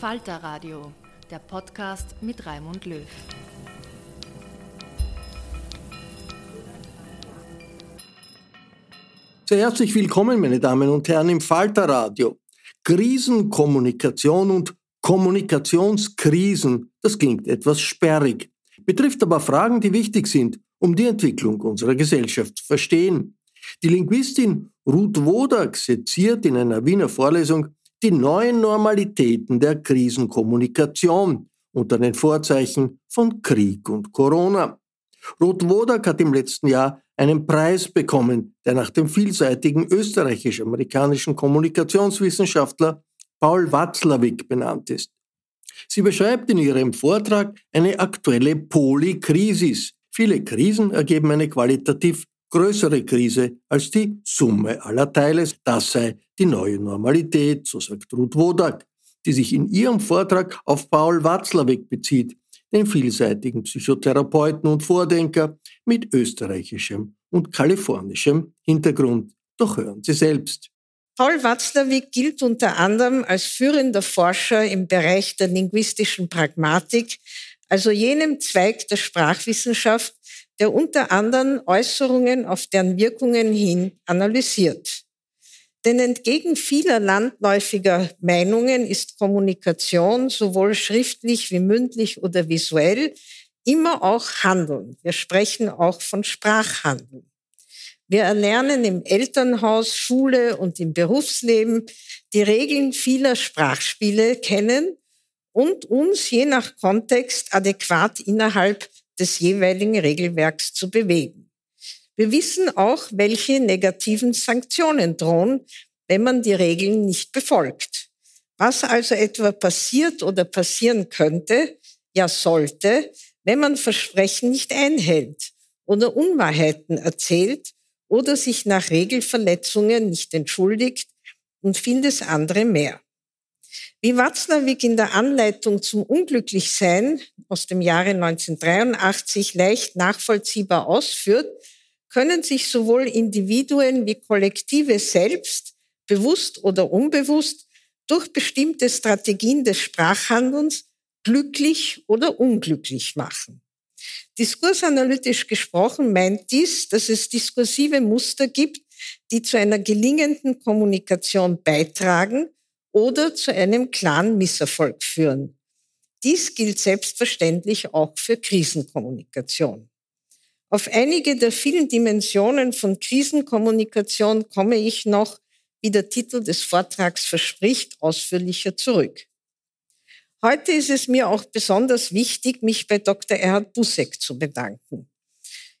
Falter Radio, der Podcast mit Raimund Löw. Sehr herzlich willkommen, meine Damen und Herren, im Falter Radio. Krisenkommunikation und Kommunikationskrisen, das klingt etwas sperrig, betrifft aber Fragen, die wichtig sind, um die Entwicklung unserer Gesellschaft zu verstehen. Die Linguistin Ruth Wodak seziert in einer Wiener Vorlesung die neuen Normalitäten der Krisenkommunikation unter den Vorzeichen von Krieg und Corona. Ruth Wodak hat im letzten Jahr einen Preis bekommen, der nach dem vielseitigen österreichisch-amerikanischen Kommunikationswissenschaftler Paul Watzlawick benannt ist. Sie beschreibt in ihrem Vortrag eine aktuelle Polykrisis. Viele Krisen ergeben eine qualitativ größere Krise als die Summe aller Teile. Das sei die neue Normalität, so sagt Ruth Wodak, die sich in ihrem Vortrag auf Paul Watzlawick bezieht, den vielseitigen Psychotherapeuten und Vordenker mit österreichischem und kalifornischem Hintergrund. Doch hören Sie selbst. Paul Watzlawick gilt unter anderem als führender Forscher im Bereich der linguistischen Pragmatik, also jenem Zweig der Sprachwissenschaft, der unter anderem Äußerungen auf deren Wirkungen hin analysiert. Denn entgegen vieler landläufiger Meinungen ist Kommunikation sowohl schriftlich wie mündlich oder visuell immer auch Handeln. Wir sprechen auch von Sprachhandeln. Wir erlernen im Elternhaus, Schule und im Berufsleben die Regeln vieler Sprachspiele kennen und uns je nach Kontext adäquat innerhalb des jeweiligen Regelwerks zu bewegen. Wir wissen auch, welche negativen Sanktionen drohen, wenn man die Regeln nicht befolgt. Was also etwa passiert oder passieren könnte, ja sollte, wenn man Versprechen nicht einhält oder Unwahrheiten erzählt oder sich nach Regelverletzungen nicht entschuldigt und vieles andere mehr. Wie Watzlawick in der Anleitung zum Unglücklichsein aus dem Jahre 1983 leicht nachvollziehbar ausführt, können sich sowohl Individuen wie Kollektive selbst, bewusst oder unbewusst, durch bestimmte Strategien des Sprachhandelns glücklich oder unglücklich machen. Diskursanalytisch gesprochen meint dies, dass es diskursive Muster gibt, die zu einer gelingenden Kommunikation beitragen oder zu einem klaren Misserfolg führen. Dies gilt selbstverständlich auch für Krisenkommunikation. Auf einige der vielen Dimensionen von Krisenkommunikation komme ich noch, wie der Titel des Vortrags verspricht, ausführlicher zurück. Heute ist es mir auch besonders wichtig, mich bei Dr. Erhard Busseck zu bedanken.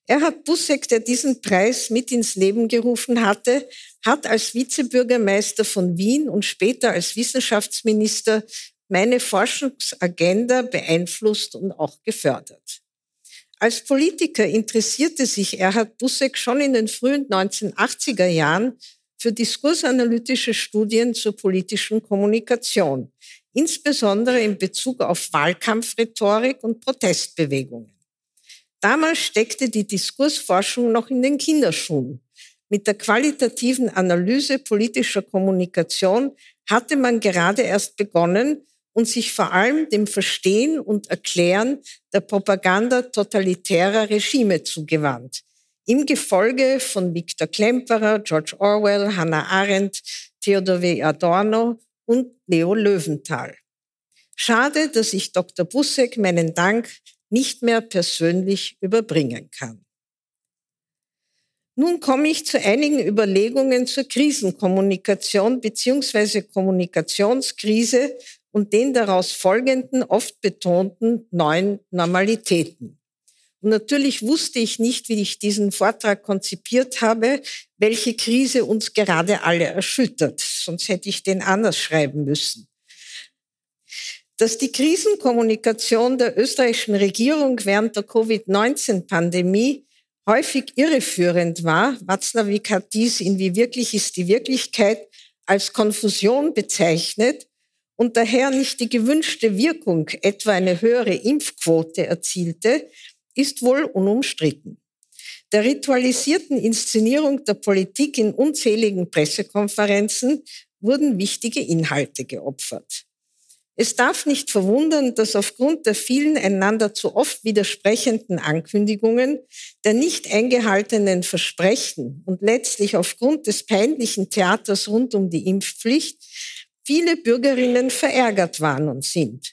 Erhard Busseck, der diesen Preis mit ins Leben gerufen hatte, hat als Vizebürgermeister von Wien und später als Wissenschaftsminister meine Forschungsagenda beeinflusst und auch gefördert. Als Politiker interessierte sich Erhard Busseck schon in den frühen 1980er Jahren für diskursanalytische Studien zur politischen Kommunikation, insbesondere in Bezug auf Wahlkampfrhetorik und Protestbewegungen. Damals steckte die Diskursforschung noch in den Kinderschuhen. Mit der qualitativen Analyse politischer Kommunikation hatte man gerade erst begonnen und sich vor allem dem Verstehen und Erklären der Propaganda totalitärer Regime zugewandt. Im Gefolge von Viktor Klemperer, George Orwell, Hannah Arendt, Theodor W. Adorno und Leo Löwenthal. Schade, dass ich Dr. Busseck meinen Dank nicht mehr persönlich überbringen kann. Nun komme ich zu einigen Überlegungen zur Krisenkommunikation bzw. Kommunikationskrise und den daraus folgenden, oft betonten neuen Normalitäten. Und natürlich wusste ich nicht, wie ich diesen Vortrag konzipiert habe, welche Krise uns gerade alle erschüttert. Sonst hätte ich den anders schreiben müssen. Dass die Krisenkommunikation der österreichischen Regierung während der Covid-19-Pandemie häufig irreführend war, Watzlawick hat dies in Wie wirklich ist die Wirklichkeit als Konfusion bezeichnet und daher nicht die gewünschte Wirkung, etwa eine höhere Impfquote erzielte, ist wohl unumstritten. Der ritualisierten Inszenierung der Politik in unzähligen Pressekonferenzen wurden wichtige Inhalte geopfert. Es darf nicht verwundern, dass aufgrund der vielen einander zu oft widersprechenden Ankündigungen, der nicht eingehaltenen Versprechen und letztlich aufgrund des peinlichen Theaters rund um die Impfpflicht viele Bürgerinnen verärgert waren und sind.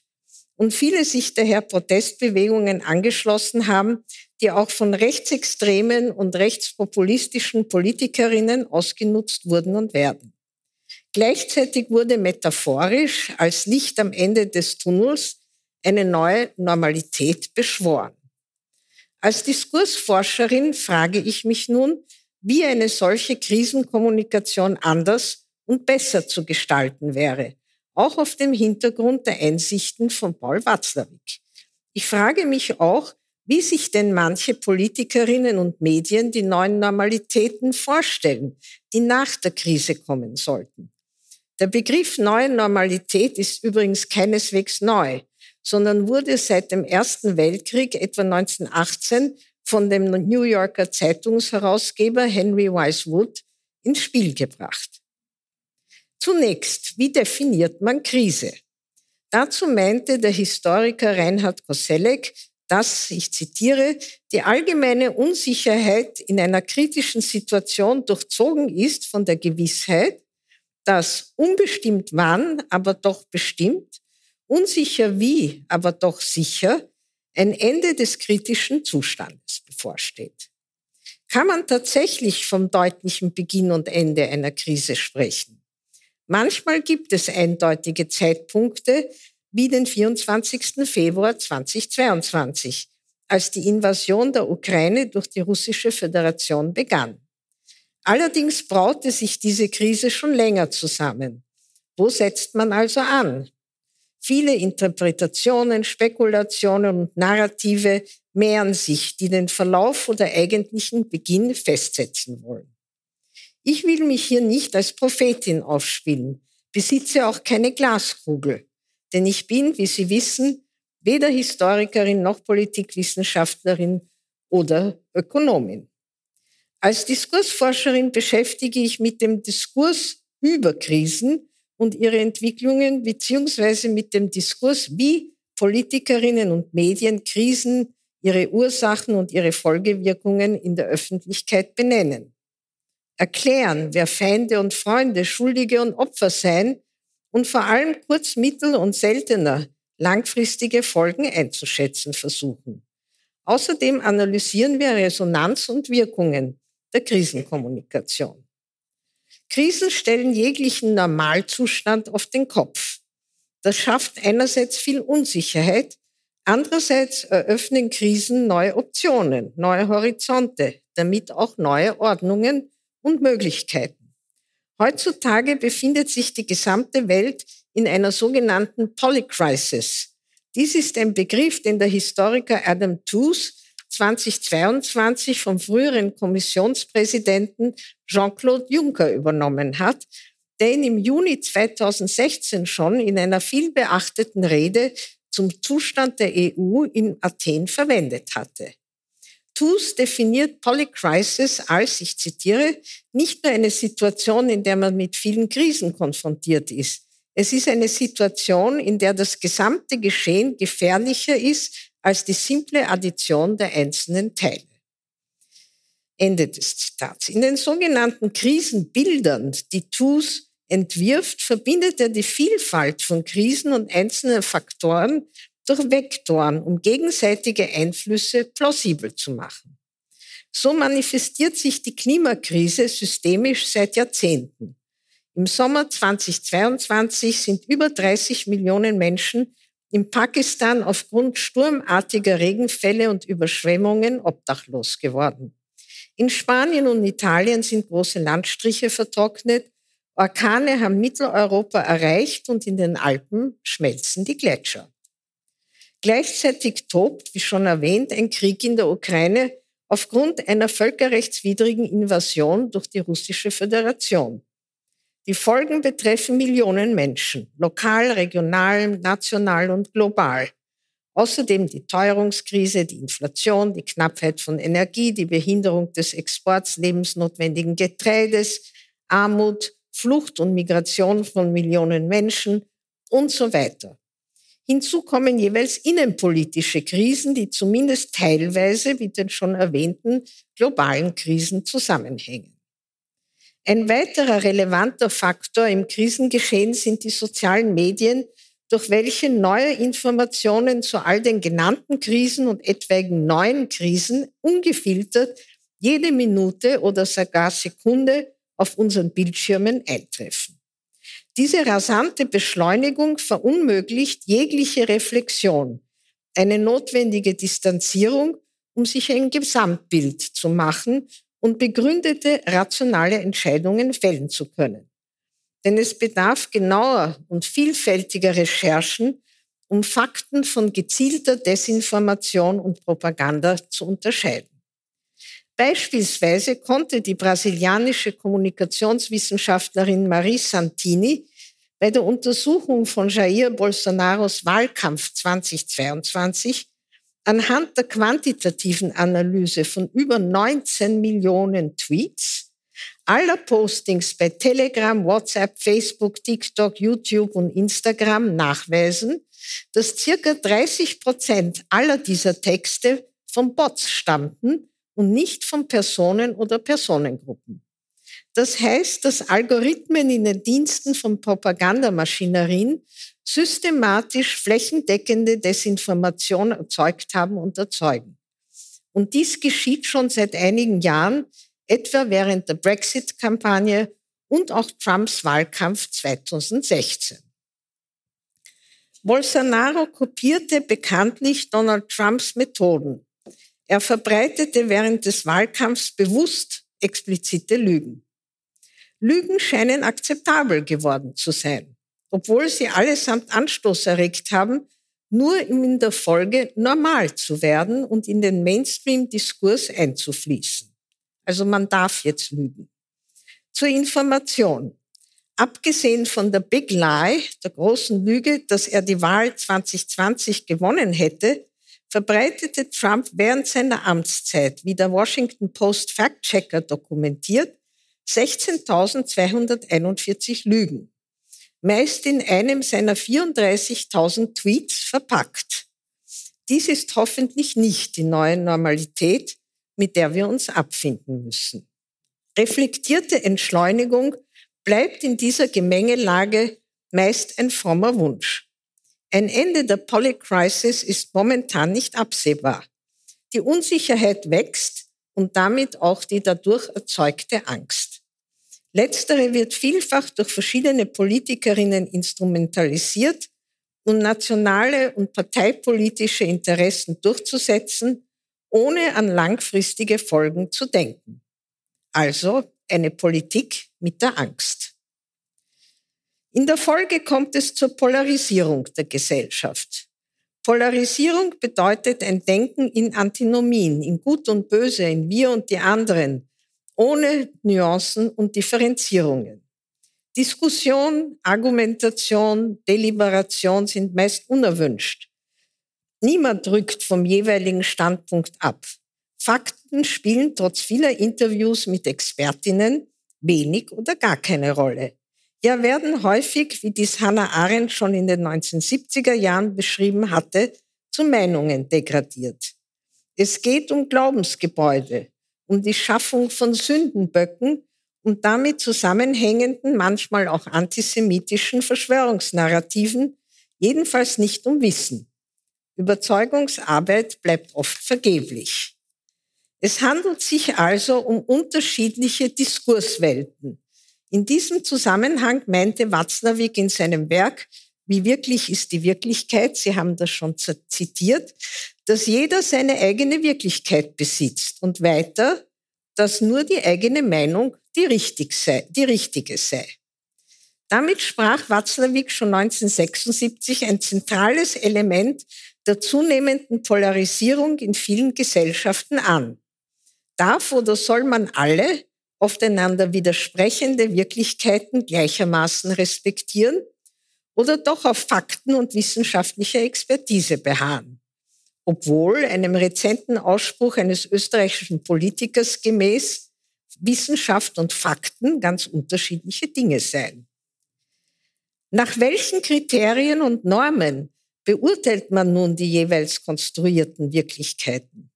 Und viele sich daher Protestbewegungen angeschlossen haben, die auch von rechtsextremen und rechtspopulistischen Politikerinnen ausgenutzt wurden und werden. Gleichzeitig wurde metaphorisch als Licht am Ende des Tunnels eine neue Normalität beschworen. Als Diskursforscherin frage ich mich nun, wie eine solche Krisenkommunikation anders und besser zu gestalten wäre, auch auf dem Hintergrund der Einsichten von Paul Watzlawick. Ich frage mich auch, wie sich denn manche Politikerinnen und Medien die neuen Normalitäten vorstellen, die nach der Krise kommen sollten. Der Begriff neue Normalität ist übrigens keineswegs neu, sondern wurde seit dem Ersten Weltkrieg etwa 1918 von dem New Yorker Zeitungsherausgeber Henry Wise Wood ins Spiel gebracht. Zunächst, wie definiert man Krise? Dazu meinte der Historiker Reinhard Koselleck, dass, ich zitiere, die allgemeine Unsicherheit in einer kritischen Situation durchzogen ist von der Gewissheit, dass unbestimmt wann, aber doch bestimmt, unsicher wie, aber doch sicher, ein Ende des kritischen Zustandes bevorsteht. Kann man tatsächlich vom deutlichen Beginn und Ende einer Krise sprechen? Manchmal gibt es eindeutige Zeitpunkte, wie den 24. Februar 2022, als die Invasion der Ukraine durch die russische Föderation begann. Allerdings braute sich diese Krise schon länger zusammen. Wo setzt man also an? Viele Interpretationen, Spekulationen und Narrative mehren sich, die den Verlauf oder eigentlichen Beginn festsetzen wollen. Ich will mich hier nicht als Prophetin aufspielen, besitze auch keine Glaskugel, denn ich bin, wie Sie wissen, weder Historikerin noch Politikwissenschaftlerin oder Ökonomin. Als Diskursforscherin beschäftige ich mit dem Diskurs über Krisen und ihre Entwicklungen beziehungsweise mit dem Diskurs, wie Politikerinnen und Medien Krisen, ihre Ursachen und ihre Folgewirkungen in der Öffentlichkeit benennen. Erklären, wer Feinde und Freunde, Schuldige und Opfer seien und vor allem kurz, mittel und seltener langfristige Folgen einzuschätzen versuchen. Außerdem analysieren wir Resonanz und Wirkungen der Krisenkommunikation. Krisen stellen jeglichen Normalzustand auf den Kopf. Das schafft einerseits viel Unsicherheit, andererseits eröffnen Krisen neue Optionen, neue Horizonte, damit auch neue Ordnungen und Möglichkeiten. Heutzutage befindet sich die gesamte Welt in einer sogenannten Polycrisis. Dies ist ein Begriff, den der Historiker Adam Tooze 2022 vom früheren Kommissionspräsidenten Jean-Claude Juncker übernommen hat, der ihn im Juni 2016 schon in einer vielbeachteten Rede zum Zustand der EU in Athen verwendet hatte. TUS definiert Polycrisis als, ich zitiere, nicht nur eine Situation, in der man mit vielen Krisen konfrontiert ist. Es ist eine Situation, in der das gesamte Geschehen gefährlicher ist als die simple Addition der einzelnen Teile. Ende des Zitats. In den sogenannten Krisenbildern, die TUS entwirft, verbindet er die Vielfalt von Krisen und einzelnen Faktoren durch Vektoren, um gegenseitige Einflüsse plausibel zu machen. So manifestiert sich die Klimakrise systemisch seit Jahrzehnten. Im Sommer 2022 sind über 30 Millionen Menschen in Pakistan aufgrund sturmartiger Regenfälle und Überschwemmungen obdachlos geworden. In Spanien und Italien sind große Landstriche vertrocknet, Orkane haben Mitteleuropa erreicht und in den Alpen schmelzen die Gletscher. Gleichzeitig tobt, wie schon erwähnt, ein Krieg in der Ukraine aufgrund einer völkerrechtswidrigen Invasion durch die russische Föderation. Die Folgen betreffen Millionen Menschen, lokal, regional, national und global. Außerdem die Teuerungskrise, die Inflation, die Knappheit von Energie, die Behinderung des Exports lebensnotwendigen Getreides, Armut, Flucht und Migration von Millionen Menschen und so weiter. Hinzu kommen jeweils innenpolitische Krisen, die zumindest teilweise mit den schon erwähnten globalen Krisen zusammenhängen. Ein weiterer relevanter Faktor im Krisengeschehen sind die sozialen Medien, durch welche neue Informationen zu all den genannten Krisen und etwaigen neuen Krisen ungefiltert jede Minute oder sogar Sekunde auf unseren Bildschirmen eintreffen. Diese rasante Beschleunigung verunmöglicht jegliche Reflexion, eine notwendige Distanzierung, um sich ein Gesamtbild zu machen und begründete rationale Entscheidungen fällen zu können. Denn es bedarf genauer und vielfältiger Recherchen, um Fakten von gezielter Desinformation und Propaganda zu unterscheiden. Beispielsweise konnte die brasilianische Kommunikationswissenschaftlerin Marie Santini bei der Untersuchung von Jair Bolsonaros Wahlkampf 2022 anhand der quantitativen Analyse von über 19 Millionen Tweets, aller Postings bei Telegram, WhatsApp, Facebook, TikTok, YouTube und Instagram nachweisen, dass circa 30 Prozent aller dieser Texte von Bots stammten und nicht von Personen oder Personengruppen. Das heißt, dass Algorithmen in den Diensten von Propagandamaschinerien systematisch flächendeckende Desinformation erzeugt haben und erzeugen. Und dies geschieht schon seit einigen Jahren, etwa während der Brexit-Kampagne und auch Trumps Wahlkampf 2016. Bolsonaro kopierte bekanntlich Donald Trumps Methoden. Er verbreitete während des Wahlkampfs bewusst explizite Lügen. Lügen scheinen akzeptabel geworden zu sein, obwohl sie allesamt Anstoß erregt haben, nur in der Folge normal zu werden und in den Mainstream-Diskurs einzufließen. Also man darf jetzt lügen. Zur Information. Abgesehen von der Big Lie, der großen Lüge, dass er die Wahl 2020 gewonnen hätte, verbreitete Trump während seiner Amtszeit, wie der Washington Post Fact-Checker dokumentiert, 16.241 Lügen, meist in einem seiner 34.000 Tweets verpackt. Dies ist hoffentlich nicht die neue Normalität, mit der wir uns abfinden müssen. Reflektierte Entschleunigung bleibt in dieser Gemengelage meist ein frommer Wunsch. Ein Ende der Polycrisis ist momentan nicht absehbar. Die Unsicherheit wächst und damit auch die dadurch erzeugte Angst. Letztere wird vielfach durch verschiedene Politikerinnen instrumentalisiert, um nationale und parteipolitische Interessen durchzusetzen, ohne an langfristige Folgen zu denken. Also eine Politik mit der Angst. In der Folge kommt es zur Polarisierung der Gesellschaft. Polarisierung bedeutet ein Denken in Antinomien, in Gut und Böse, in Wir und die anderen, ohne Nuancen und Differenzierungen. Diskussion, Argumentation, Deliberation sind meist unerwünscht. Niemand rückt vom jeweiligen Standpunkt ab. Fakten spielen trotz vieler Interviews mit Expertinnen wenig oder gar keine Rolle. Ja, werden häufig, wie dies Hannah Arendt schon in den 1970er Jahren beschrieben hatte, zu Meinungen degradiert. Es geht um Glaubensgebäude, um die Schaffung von Sündenböcken und damit zusammenhängenden, manchmal auch antisemitischen Verschwörungsnarrativen, jedenfalls nicht um Wissen. Überzeugungsarbeit bleibt oft vergeblich. Es handelt sich also um unterschiedliche Diskurswelten, in diesem Zusammenhang meinte Watzlawick in seinem Werk, wie wirklich ist die Wirklichkeit, Sie haben das schon zitiert, dass jeder seine eigene Wirklichkeit besitzt und weiter, dass nur die eigene Meinung die, richtig sei, die richtige sei. Damit sprach Watzlawick schon 1976 ein zentrales Element der zunehmenden Polarisierung in vielen Gesellschaften an. Darf oder soll man alle, oft einander widersprechende Wirklichkeiten gleichermaßen respektieren oder doch auf Fakten und wissenschaftlicher Expertise beharren. Obwohl einem rezenten Ausspruch eines österreichischen Politikers gemäß Wissenschaft und Fakten ganz unterschiedliche Dinge seien. Nach welchen Kriterien und Normen beurteilt man nun die jeweils konstruierten Wirklichkeiten?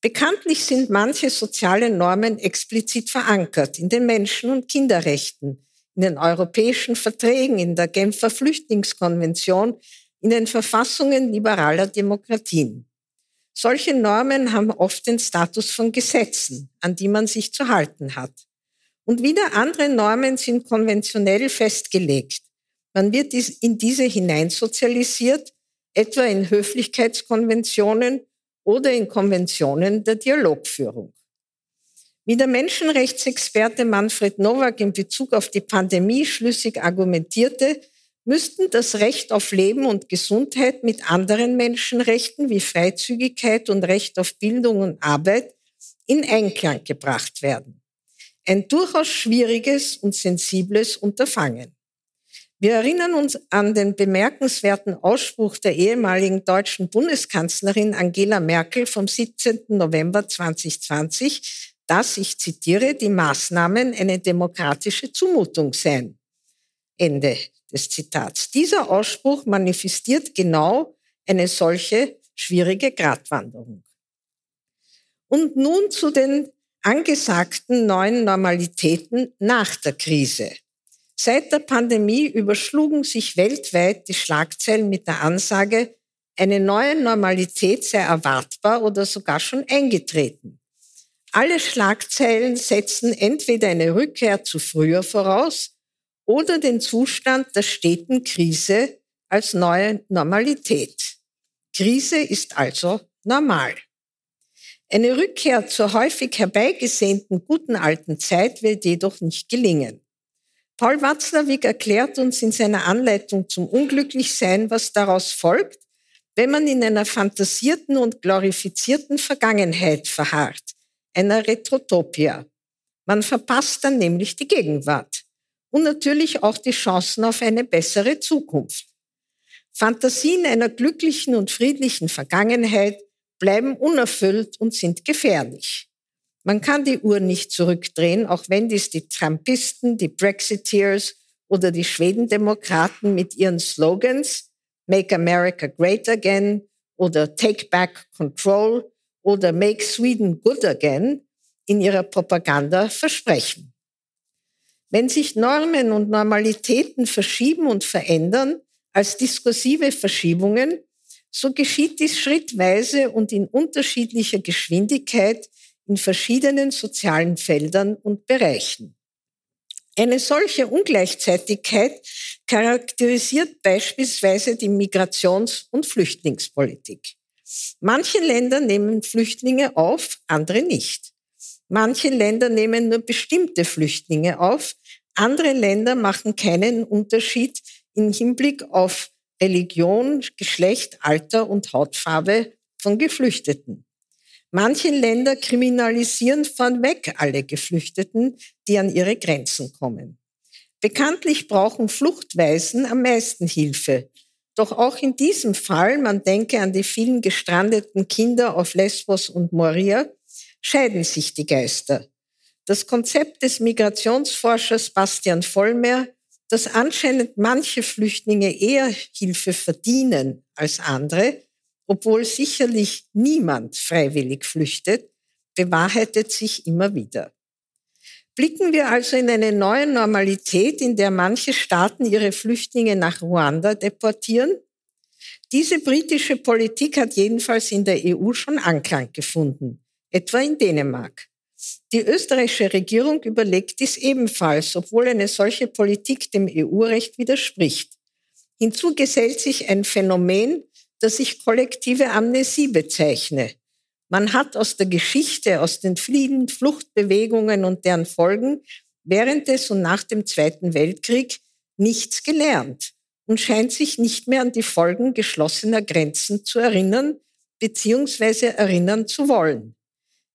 Bekanntlich sind manche soziale Normen explizit verankert in den Menschen- und Kinderrechten, in den europäischen Verträgen, in der Genfer Flüchtlingskonvention, in den Verfassungen liberaler Demokratien. Solche Normen haben oft den Status von Gesetzen, an die man sich zu halten hat. Und wieder andere Normen sind konventionell festgelegt. Man wird in diese hineinsozialisiert, etwa in Höflichkeitskonventionen oder in Konventionen der Dialogführung. Wie der Menschenrechtsexperte Manfred Nowak in Bezug auf die Pandemie schlüssig argumentierte, müssten das Recht auf Leben und Gesundheit mit anderen Menschenrechten wie Freizügigkeit und Recht auf Bildung und Arbeit in Einklang gebracht werden. Ein durchaus schwieriges und sensibles Unterfangen. Wir erinnern uns an den bemerkenswerten Ausspruch der ehemaligen deutschen Bundeskanzlerin Angela Merkel vom 17. November 2020, dass, ich zitiere, die Maßnahmen eine demokratische Zumutung seien. Ende des Zitats. Dieser Ausspruch manifestiert genau eine solche schwierige Gratwanderung. Und nun zu den angesagten neuen Normalitäten nach der Krise. Seit der Pandemie überschlugen sich weltweit die Schlagzeilen mit der Ansage, eine neue Normalität sei erwartbar oder sogar schon eingetreten. Alle Schlagzeilen setzen entweder eine Rückkehr zu früher voraus oder den Zustand der steten Krise als neue Normalität. Krise ist also normal. Eine Rückkehr zur häufig herbeigesehnten guten alten Zeit wird jedoch nicht gelingen. Paul Watzlawick erklärt uns in seiner Anleitung zum Unglücklichsein, was daraus folgt, wenn man in einer fantasierten und glorifizierten Vergangenheit verharrt, einer Retrotopia. Man verpasst dann nämlich die Gegenwart und natürlich auch die Chancen auf eine bessere Zukunft. Fantasien einer glücklichen und friedlichen Vergangenheit bleiben unerfüllt und sind gefährlich. Man kann die Uhr nicht zurückdrehen, auch wenn dies die Trumpisten, die Brexiteers oder die Schwedendemokraten mit ihren Slogans Make America Great Again oder Take Back Control oder Make Sweden Good Again in ihrer Propaganda versprechen. Wenn sich Normen und Normalitäten verschieben und verändern als diskursive Verschiebungen, so geschieht dies schrittweise und in unterschiedlicher Geschwindigkeit in verschiedenen sozialen Feldern und Bereichen. Eine solche Ungleichzeitigkeit charakterisiert beispielsweise die Migrations- und Flüchtlingspolitik. Manche Länder nehmen Flüchtlinge auf, andere nicht. Manche Länder nehmen nur bestimmte Flüchtlinge auf, andere Länder machen keinen Unterschied im Hinblick auf Religion, Geschlecht, Alter und Hautfarbe von Geflüchteten. Manche Länder kriminalisieren vorweg alle Geflüchteten, die an ihre Grenzen kommen. Bekanntlich brauchen Fluchtweisen am meisten Hilfe. Doch auch in diesem Fall, man denke an die vielen gestrandeten Kinder auf Lesbos und Moria, scheiden sich die Geister. Das Konzept des Migrationsforschers Bastian Vollmer, dass anscheinend manche Flüchtlinge eher Hilfe verdienen als andere, obwohl sicherlich niemand freiwillig flüchtet, bewahrheitet sich immer wieder. Blicken wir also in eine neue Normalität, in der manche Staaten ihre Flüchtlinge nach Ruanda deportieren? Diese britische Politik hat jedenfalls in der EU schon Anklang gefunden, etwa in Dänemark. Die österreichische Regierung überlegt dies ebenfalls, obwohl eine solche Politik dem EU-Recht widerspricht. Hinzu gesellt sich ein Phänomen, das ich kollektive Amnesie bezeichne. Man hat aus der Geschichte, aus den vielen Fluchtbewegungen und deren Folgen während des und nach dem Zweiten Weltkrieg nichts gelernt und scheint sich nicht mehr an die Folgen geschlossener Grenzen zu erinnern beziehungsweise erinnern zu wollen.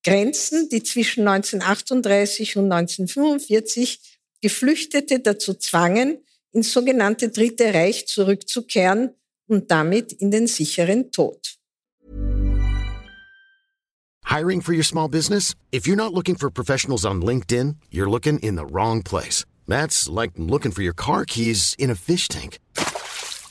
Grenzen, die zwischen 1938 und 1945 Geflüchtete dazu zwangen, ins sogenannte Dritte Reich zurückzukehren und damit in den sicheren Tod. Hiring for your small business? If you're not looking for professionals on LinkedIn, you're looking in the wrong place. That's like looking for your car keys in a fish tank.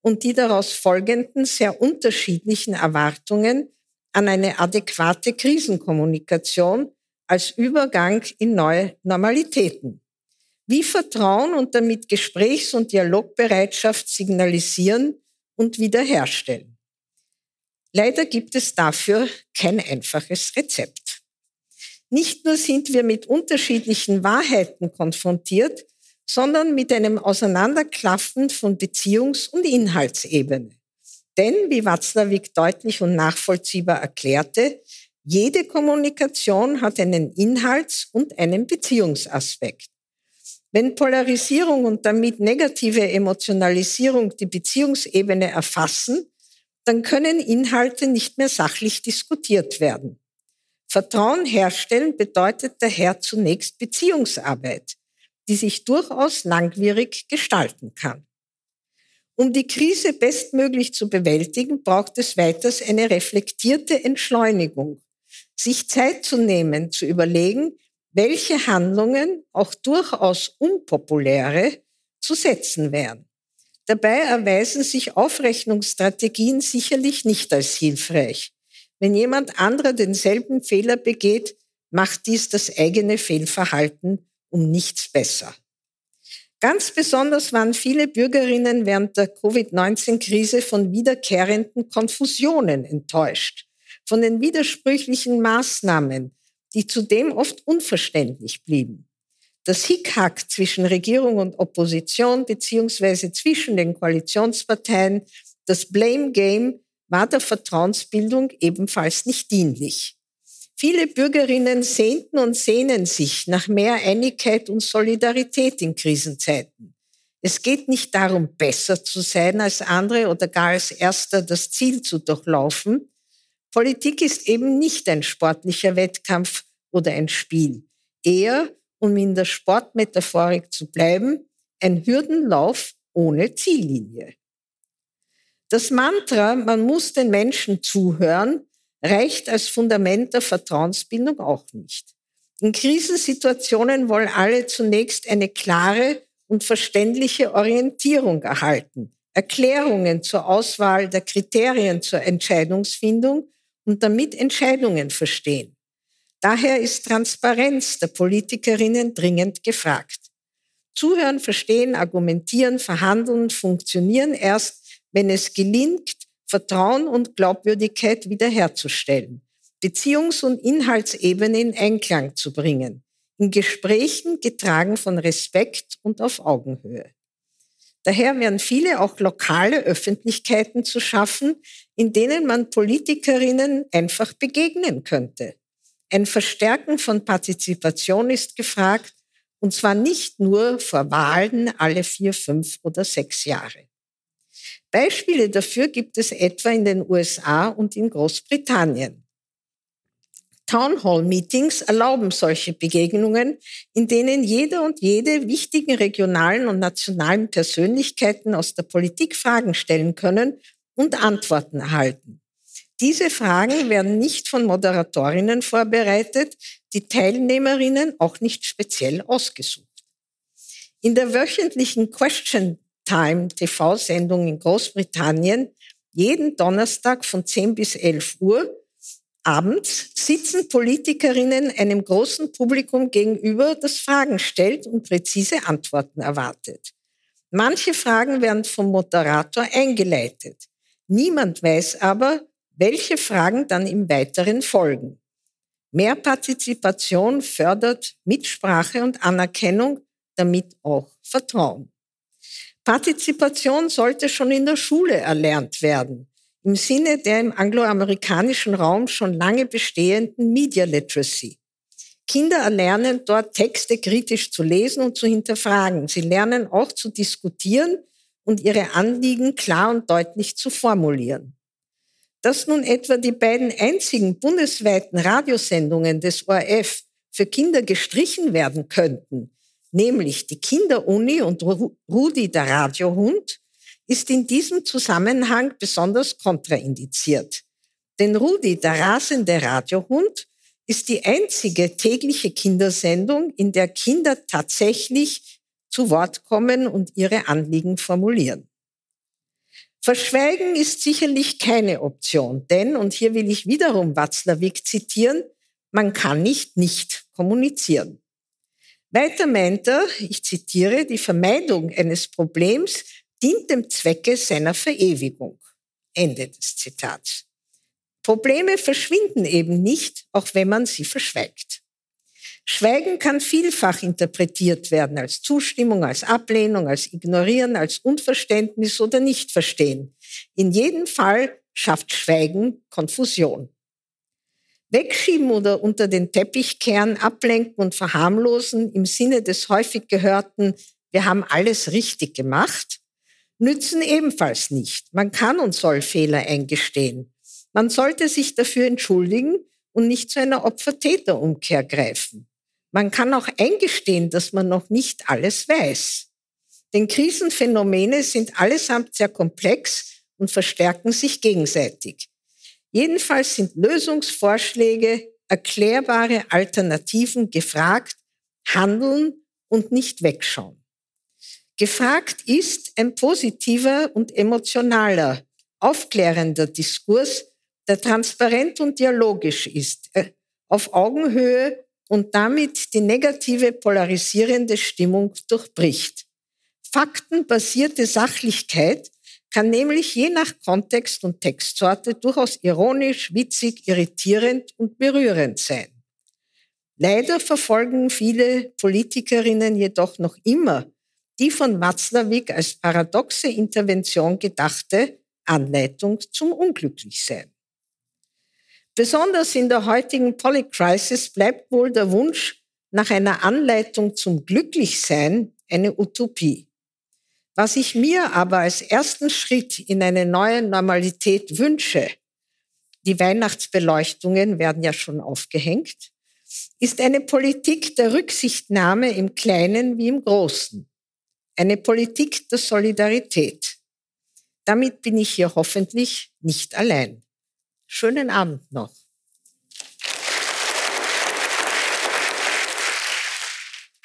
und die daraus folgenden sehr unterschiedlichen Erwartungen an eine adäquate Krisenkommunikation als Übergang in neue Normalitäten? wie Vertrauen und damit Gesprächs- und Dialogbereitschaft signalisieren und wiederherstellen. Leider gibt es dafür kein einfaches Rezept. Nicht nur sind wir mit unterschiedlichen Wahrheiten konfrontiert, sondern mit einem Auseinanderklaffen von Beziehungs- und Inhaltsebene. Denn, wie Watzlawick deutlich und nachvollziehbar erklärte, jede Kommunikation hat einen Inhalts- und einen Beziehungsaspekt. Wenn Polarisierung und damit negative Emotionalisierung die Beziehungsebene erfassen, dann können Inhalte nicht mehr sachlich diskutiert werden. Vertrauen herstellen bedeutet daher zunächst Beziehungsarbeit, die sich durchaus langwierig gestalten kann. Um die Krise bestmöglich zu bewältigen, braucht es weiters eine reflektierte Entschleunigung, sich Zeit zu nehmen, zu überlegen, welche Handlungen, auch durchaus unpopuläre, zu setzen wären. Dabei erweisen sich Aufrechnungsstrategien sicherlich nicht als hilfreich. Wenn jemand anderer denselben Fehler begeht, macht dies das eigene Fehlverhalten um nichts besser. Ganz besonders waren viele Bürgerinnen während der Covid-19-Krise von wiederkehrenden Konfusionen enttäuscht, von den widersprüchlichen Maßnahmen, die zudem oft unverständlich blieben. Das Hickhack zwischen Regierung und Opposition beziehungsweise zwischen den Koalitionsparteien, das Blame Game war der Vertrauensbildung ebenfalls nicht dienlich. Viele Bürgerinnen sehnten und sehnen sich nach mehr Einigkeit und Solidarität in Krisenzeiten. Es geht nicht darum, besser zu sein als andere oder gar als erster das Ziel zu durchlaufen, Politik ist eben nicht ein sportlicher Wettkampf oder ein Spiel. Eher, um in der Sportmetaphorik zu bleiben, ein Hürdenlauf ohne Ziellinie. Das Mantra, man muss den Menschen zuhören, reicht als Fundament der Vertrauensbildung auch nicht. In Krisensituationen wollen alle zunächst eine klare und verständliche Orientierung erhalten, Erklärungen zur Auswahl der Kriterien zur Entscheidungsfindung und damit Entscheidungen verstehen. Daher ist Transparenz der Politikerinnen dringend gefragt. Zuhören, verstehen, argumentieren, verhandeln, funktionieren erst, wenn es gelingt, Vertrauen und Glaubwürdigkeit wiederherzustellen, Beziehungs- und Inhaltsebene in Einklang zu bringen, in Gesprächen getragen von Respekt und auf Augenhöhe. Daher wären viele auch lokale Öffentlichkeiten zu schaffen, in denen man Politikerinnen einfach begegnen könnte. Ein Verstärken von Partizipation ist gefragt, und zwar nicht nur vor Wahlen alle vier, fünf oder sechs Jahre. Beispiele dafür gibt es etwa in den USA und in Großbritannien. Town Hall Meetings erlauben solche Begegnungen, in denen jeder und jede wichtigen regionalen und nationalen Persönlichkeiten aus der Politik Fragen stellen können und Antworten erhalten. Diese Fragen werden nicht von Moderatorinnen vorbereitet, die Teilnehmerinnen auch nicht speziell ausgesucht. In der wöchentlichen Question Time TV-Sendung in Großbritannien jeden Donnerstag von 10 bis 11 Uhr abends sitzen Politikerinnen einem großen Publikum gegenüber, das Fragen stellt und präzise Antworten erwartet. Manche Fragen werden vom Moderator eingeleitet. Niemand weiß aber, welche Fragen dann im Weiteren folgen. Mehr Partizipation fördert Mitsprache und Anerkennung, damit auch Vertrauen. Partizipation sollte schon in der Schule erlernt werden, im Sinne der im angloamerikanischen Raum schon lange bestehenden Media Literacy. Kinder erlernen dort Texte kritisch zu lesen und zu hinterfragen. Sie lernen auch zu diskutieren und ihre Anliegen klar und deutlich zu formulieren dass nun etwa die beiden einzigen bundesweiten Radiosendungen des ORF für Kinder gestrichen werden könnten, nämlich die Kinderuni und Rudi der Radiohund, ist in diesem Zusammenhang besonders kontraindiziert. Denn Rudi der rasende Radiohund ist die einzige tägliche Kindersendung, in der Kinder tatsächlich zu Wort kommen und ihre Anliegen formulieren. Verschweigen ist sicherlich keine Option, denn, und hier will ich wiederum Watzlawick zitieren, man kann nicht nicht kommunizieren. Weiter meint er, ich zitiere, die Vermeidung eines Problems dient dem Zwecke seiner Verewigung. Ende des Zitats. Probleme verschwinden eben nicht, auch wenn man sie verschweigt. Schweigen kann vielfach interpretiert werden als Zustimmung, als Ablehnung, als Ignorieren, als Unverständnis oder Nichtverstehen. In jedem Fall schafft Schweigen Konfusion. Wegschieben oder unter den Teppich kehren, ablenken und verharmlosen im Sinne des häufig gehörten, wir haben alles richtig gemacht, nützen ebenfalls nicht. Man kann und soll Fehler eingestehen. Man sollte sich dafür entschuldigen und nicht zu einer Opfer-Täter-Umkehr greifen. Man kann auch eingestehen, dass man noch nicht alles weiß. Denn Krisenphänomene sind allesamt sehr komplex und verstärken sich gegenseitig. Jedenfalls sind Lösungsvorschläge, erklärbare Alternativen gefragt, handeln und nicht wegschauen. Gefragt ist ein positiver und emotionaler, aufklärender Diskurs, der transparent und dialogisch ist, äh, auf Augenhöhe und damit die negative polarisierende Stimmung durchbricht. Faktenbasierte Sachlichkeit kann nämlich je nach Kontext und Textsorte durchaus ironisch, witzig, irritierend und berührend sein. Leider verfolgen viele Politikerinnen jedoch noch immer die von Watzlawick als paradoxe Intervention gedachte Anleitung zum Unglücklichsein. Besonders in der heutigen Polycrisis bleibt wohl der Wunsch nach einer Anleitung zum Glücklichsein eine Utopie. Was ich mir aber als ersten Schritt in eine neue Normalität wünsche, die Weihnachtsbeleuchtungen werden ja schon aufgehängt, ist eine Politik der Rücksichtnahme im Kleinen wie im Großen. Eine Politik der Solidarität. Damit bin ich hier hoffentlich nicht allein. Schönen Abend noch.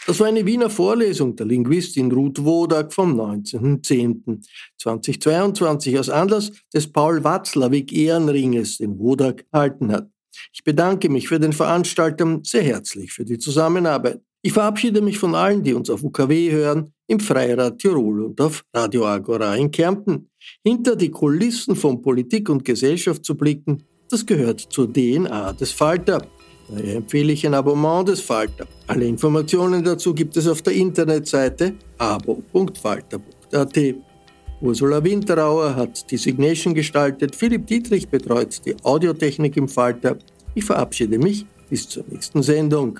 Das war eine Wiener Vorlesung der Linguistin Ruth Wodak vom 19.10.2022 aus Anlass des Paul-Watzlawick-Ehrenringes, den Wodak erhalten hat. Ich bedanke mich für den Veranstaltern sehr herzlich für die Zusammenarbeit. Ich verabschiede mich von allen, die uns auf UKW hören, im Freirad Tirol und auf Radio Agora in Kärnten. Hinter die Kulissen von Politik und Gesellschaft zu blicken, das gehört zur DNA des Falter. Empfehle ich ein Abonnement des Falter. Alle Informationen dazu gibt es auf der Internetseite abo.falter.at. Ursula Winterauer hat die Signation gestaltet, Philipp Dietrich betreut die Audiotechnik im Falter. Ich verabschiede mich bis zur nächsten Sendung.